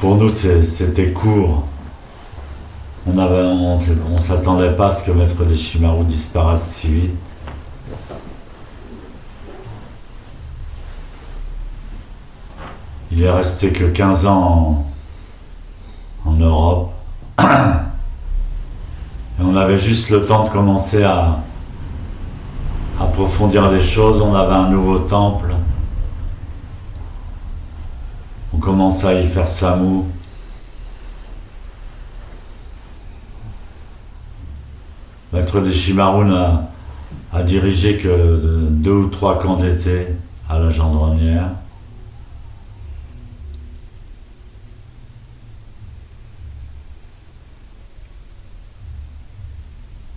pour nous, c'était court. On on, s'attendait pas à ce que Maître des Shimaru disparaisse si vite. Il est resté que 15 ans en, Europe. Et on avait juste le temps de commencer à approfondir les choses. On avait un nouveau temple. On commençait à y faire Samu. Maître Deshimaru n'a a dirigé que deux ou trois camps d'été à la gendronnière.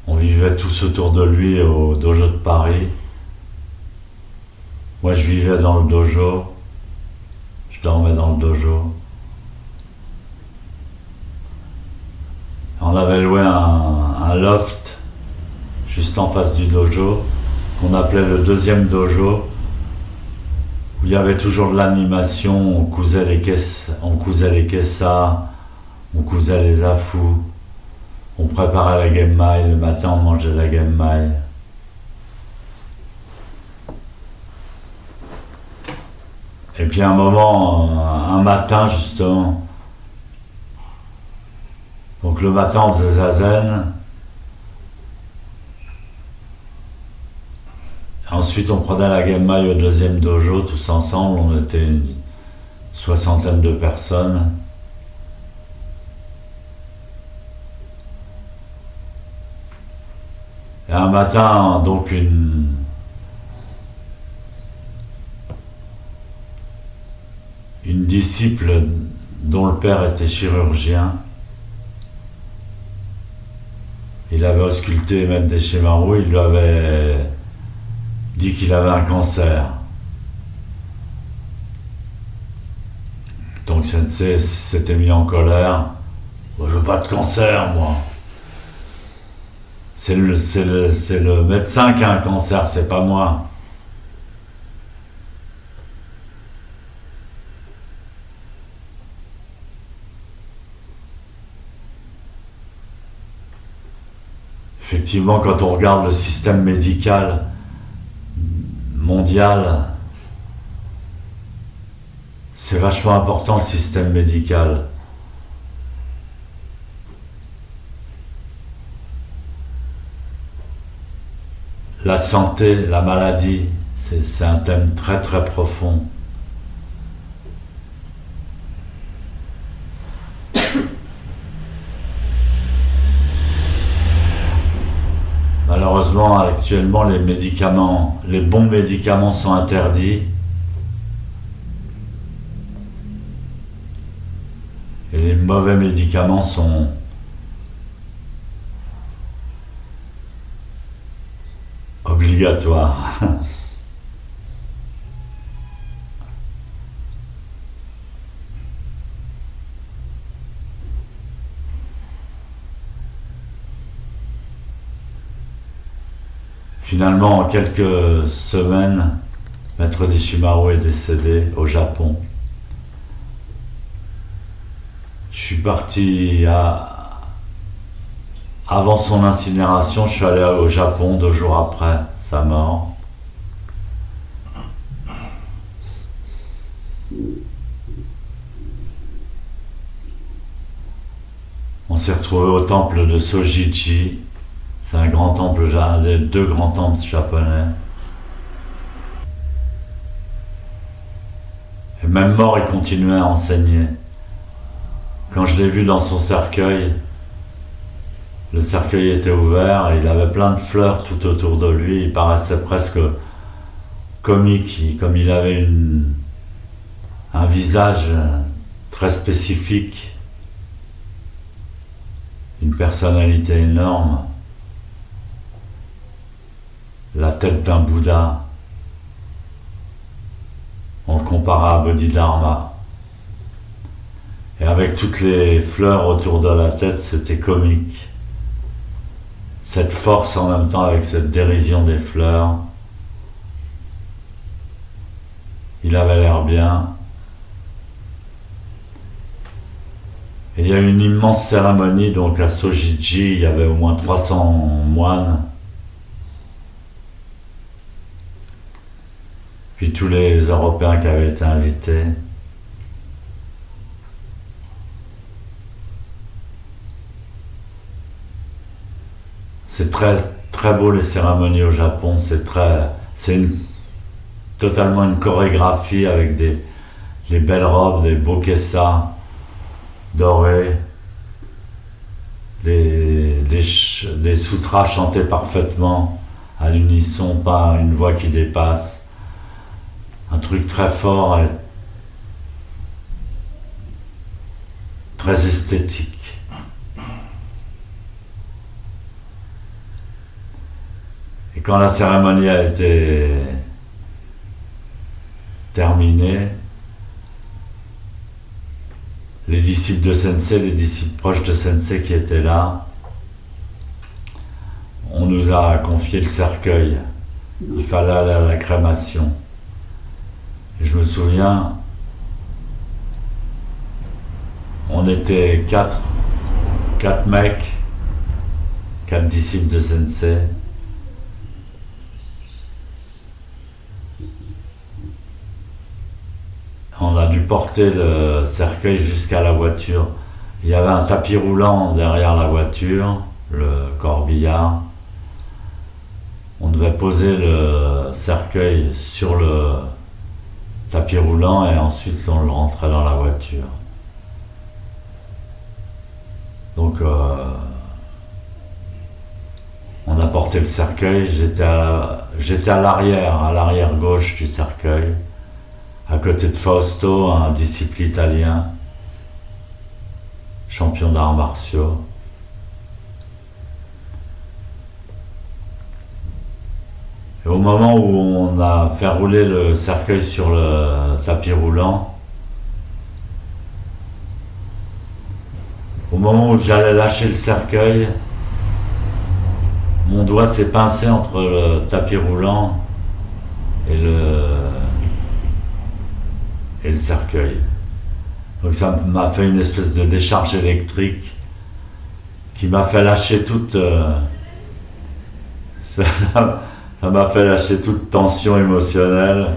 On vivait tous autour de lui au dojo de Paris. Moi, je vivais dans le dojo. Je dormais dans le dojo. On avait loué un loft juste en face du dojo, qu'on appelait le deuxième dojo, où il y avait toujours de l'animation, on cousait les caisses, on cousait les kessas, on cousait les afous, on préparait la genmai, le matin on mangeait la genmai. Et puis un moment, un matin justement, donc le matin on faisait zazen, Ensuite, on prenait la gamme au deuxième dojo, tous ensemble. On était une soixantaine de personnes. Et un matin, donc une. Une disciple dont le père était chirurgien. Il avait ausculté même des schémas il lui avait dit qu'il avait un cancer. Donc Sensei s'était mis en colère. je veux pas de cancer, moi. C'est le, le, le médecin qui a un cancer, c'est pas moi. Effectivement, quand on regarde le système médical, mondial, c'est vachement important le système médical. La santé, la maladie, c'est un thème très très profond. Actuellement, les médicaments, les bons médicaments sont interdits. Et les mauvais médicaments sont obligatoires. Finalement, en quelques semaines, Maître Nishimaru est décédé au Japon. Je suis parti à... avant son incinération, je suis allé au Japon deux jours après sa mort. On s'est retrouvé au temple de Sojichi c'est un grand temple, deux grands temples japonais. Et même mort, il continuait à enseigner. Quand je l'ai vu dans son cercueil, le cercueil était ouvert il avait plein de fleurs tout autour de lui. Il paraissait presque comique, comme il avait un visage très spécifique, une personnalité énorme la tête d'un Bouddha. On le compara à Bodhidharma. Et avec toutes les fleurs autour de la tête, c'était comique. Cette force en même temps avec cette dérision des fleurs. Il avait l'air bien. Et il y a une immense cérémonie, donc à Sojiji, il y avait au moins 300 moines. Puis tous les Européens qui avaient été invités. C'est très, très beau les cérémonies au Japon, c'est très, c'est totalement une chorégraphie avec des, des belles robes, des beaux kessas dorés, des, des, des sutras chantés parfaitement à l'unisson, pas une voix qui dépasse. Un truc très fort et très esthétique. Et quand la cérémonie a été terminée, les disciples de Sensei, les disciples proches de Sensei qui étaient là, on nous a confié le cercueil. Il fallait aller à la crémation. Je me souviens, on était quatre, quatre mecs, quatre disciples de Sensei. On a dû porter le cercueil jusqu'à la voiture. Il y avait un tapis roulant derrière la voiture, le corbillard. On devait poser le cercueil sur le tapis roulant et ensuite on le rentrait dans la voiture. Donc euh, on a porté le cercueil, j'étais à l'arrière, à l'arrière gauche du cercueil à côté de Fausto, un disciple italien, champion d'arts martiaux. Au moment où on a fait rouler le cercueil sur le tapis roulant, au moment où j'allais lâcher le cercueil, mon doigt s'est pincé entre le tapis roulant et le, et le cercueil. Donc ça m'a fait une espèce de décharge électrique qui m'a fait lâcher toute... Euh, ça m'a fait lâcher toute tension émotionnelle.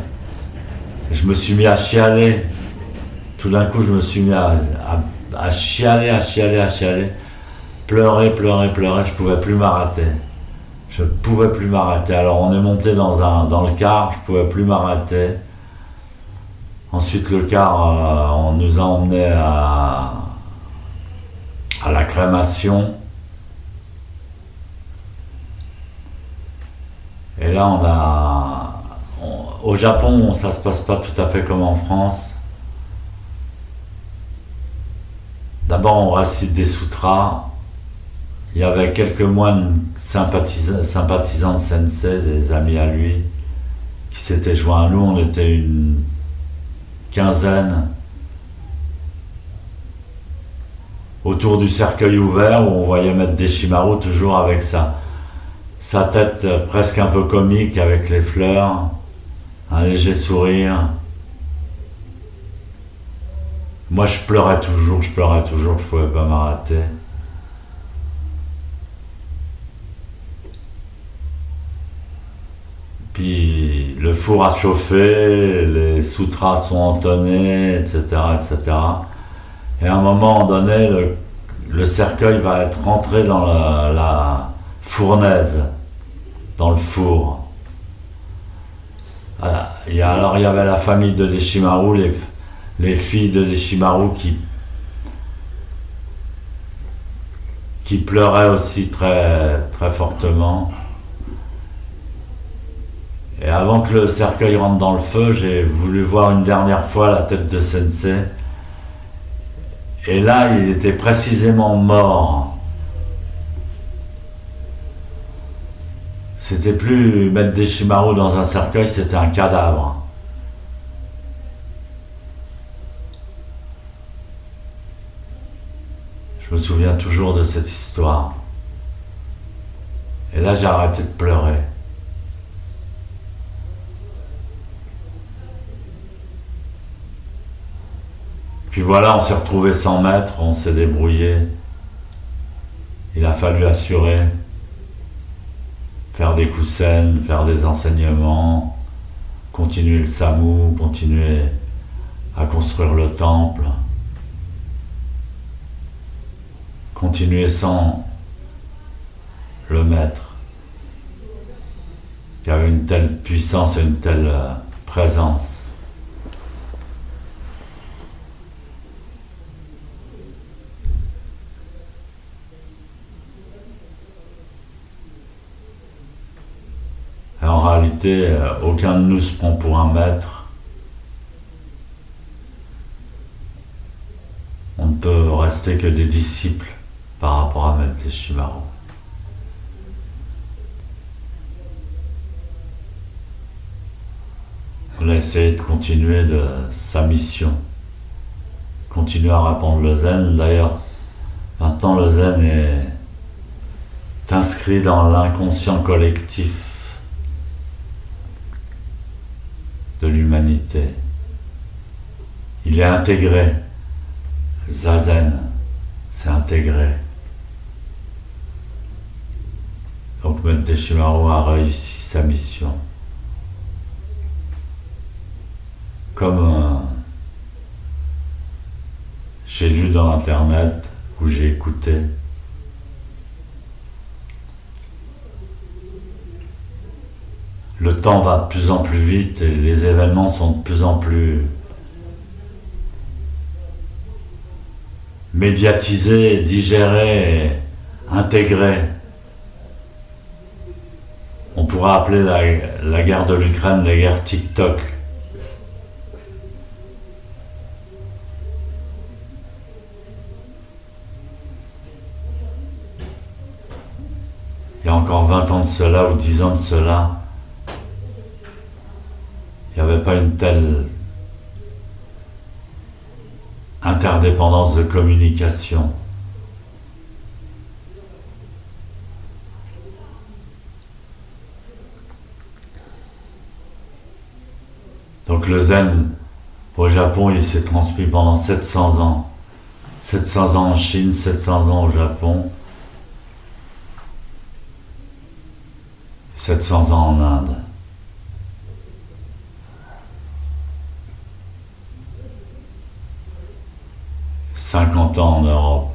Je me suis mis à chialer. Tout d'un coup, je me suis mis à, chialer, à chialer, à chialer. Pleurer, pleurer, pleurer. Je pouvais plus m'arrêter. Je ne pouvais plus m'arrêter. Alors on est monté dans, un, dans le car, je ne pouvais plus m'arrêter. Ensuite, le car, euh, on nous a emmenés à, à la crémation. Et là, on a. au Japon, ça se passe pas tout à fait comme en France. D'abord, on récite des sutras. Il y avait quelques moines sympathisants, de Sensei, des amis à lui, qui s'étaient joints à nous. On était une quinzaine, autour du cercueil ouvert où on voyait mettre Deshimaru toujours avec sa, sa tête presque un peu comique avec les fleurs, un léger sourire. Moi je pleurais toujours, je pleurais toujours, je pouvais pas m'arrêter. Puis le four a chauffé, les sutras sont entonnés, etc., etc. Et à un moment donné, le, cercueil va être rentré dans la, fournaise, dans le four. Alors il y avait la famille de Deshimaru, les, les filles de Deshimaru qui, qui pleuraient aussi très, très fortement. Et avant que le cercueil rentre dans le feu, j'ai voulu voir une dernière fois la tête de Sensei. Et là, il était précisément mort. C'était plus mettre des Shimaru dans un cercueil, c'était un cadavre. Je me souviens toujours de cette histoire. Et là, j'ai arrêté de pleurer. Puis voilà, on s'est retrouvé sans maître, on s'est débrouillé. Il a fallu assurer, faire des coussins, faire des enseignements, continuer le SAMU, continuer à construire le temple, continuer sans le maître qui avait une telle puissance et une telle euh, présence. en euh, aucun de nous se prend pour un maître. On ne peut rester que des disciples par rapport à Maître Shimaru. On a essayé de continuer de sa mission, continuer à répandre le zen. D'ailleurs, maintenant le zen est inscrit dans l'inconscient collectif l'humanité. Il est intégré. Zazen, c'est intégré. Donc Menteshimaru a réussi sa mission. Comme j'ai lu dans Internet ou j'ai écouté, le temps va de plus en plus vite et les événements sont de plus en plus médiatisés, digérés, intégrés. On pourrait appeler la, la guerre de l'Ukraine la guerre TikTok. Il y a encore 20 ans de cela ou 10 ans de cela, il n'y avait pas une telle interdépendance de communication. Donc le zen au Japon, il s'est transmis pendant 700 ans. 700 ans en Chine, 700 ans au Japon, 700 ans en Inde. 50 ans en Europe.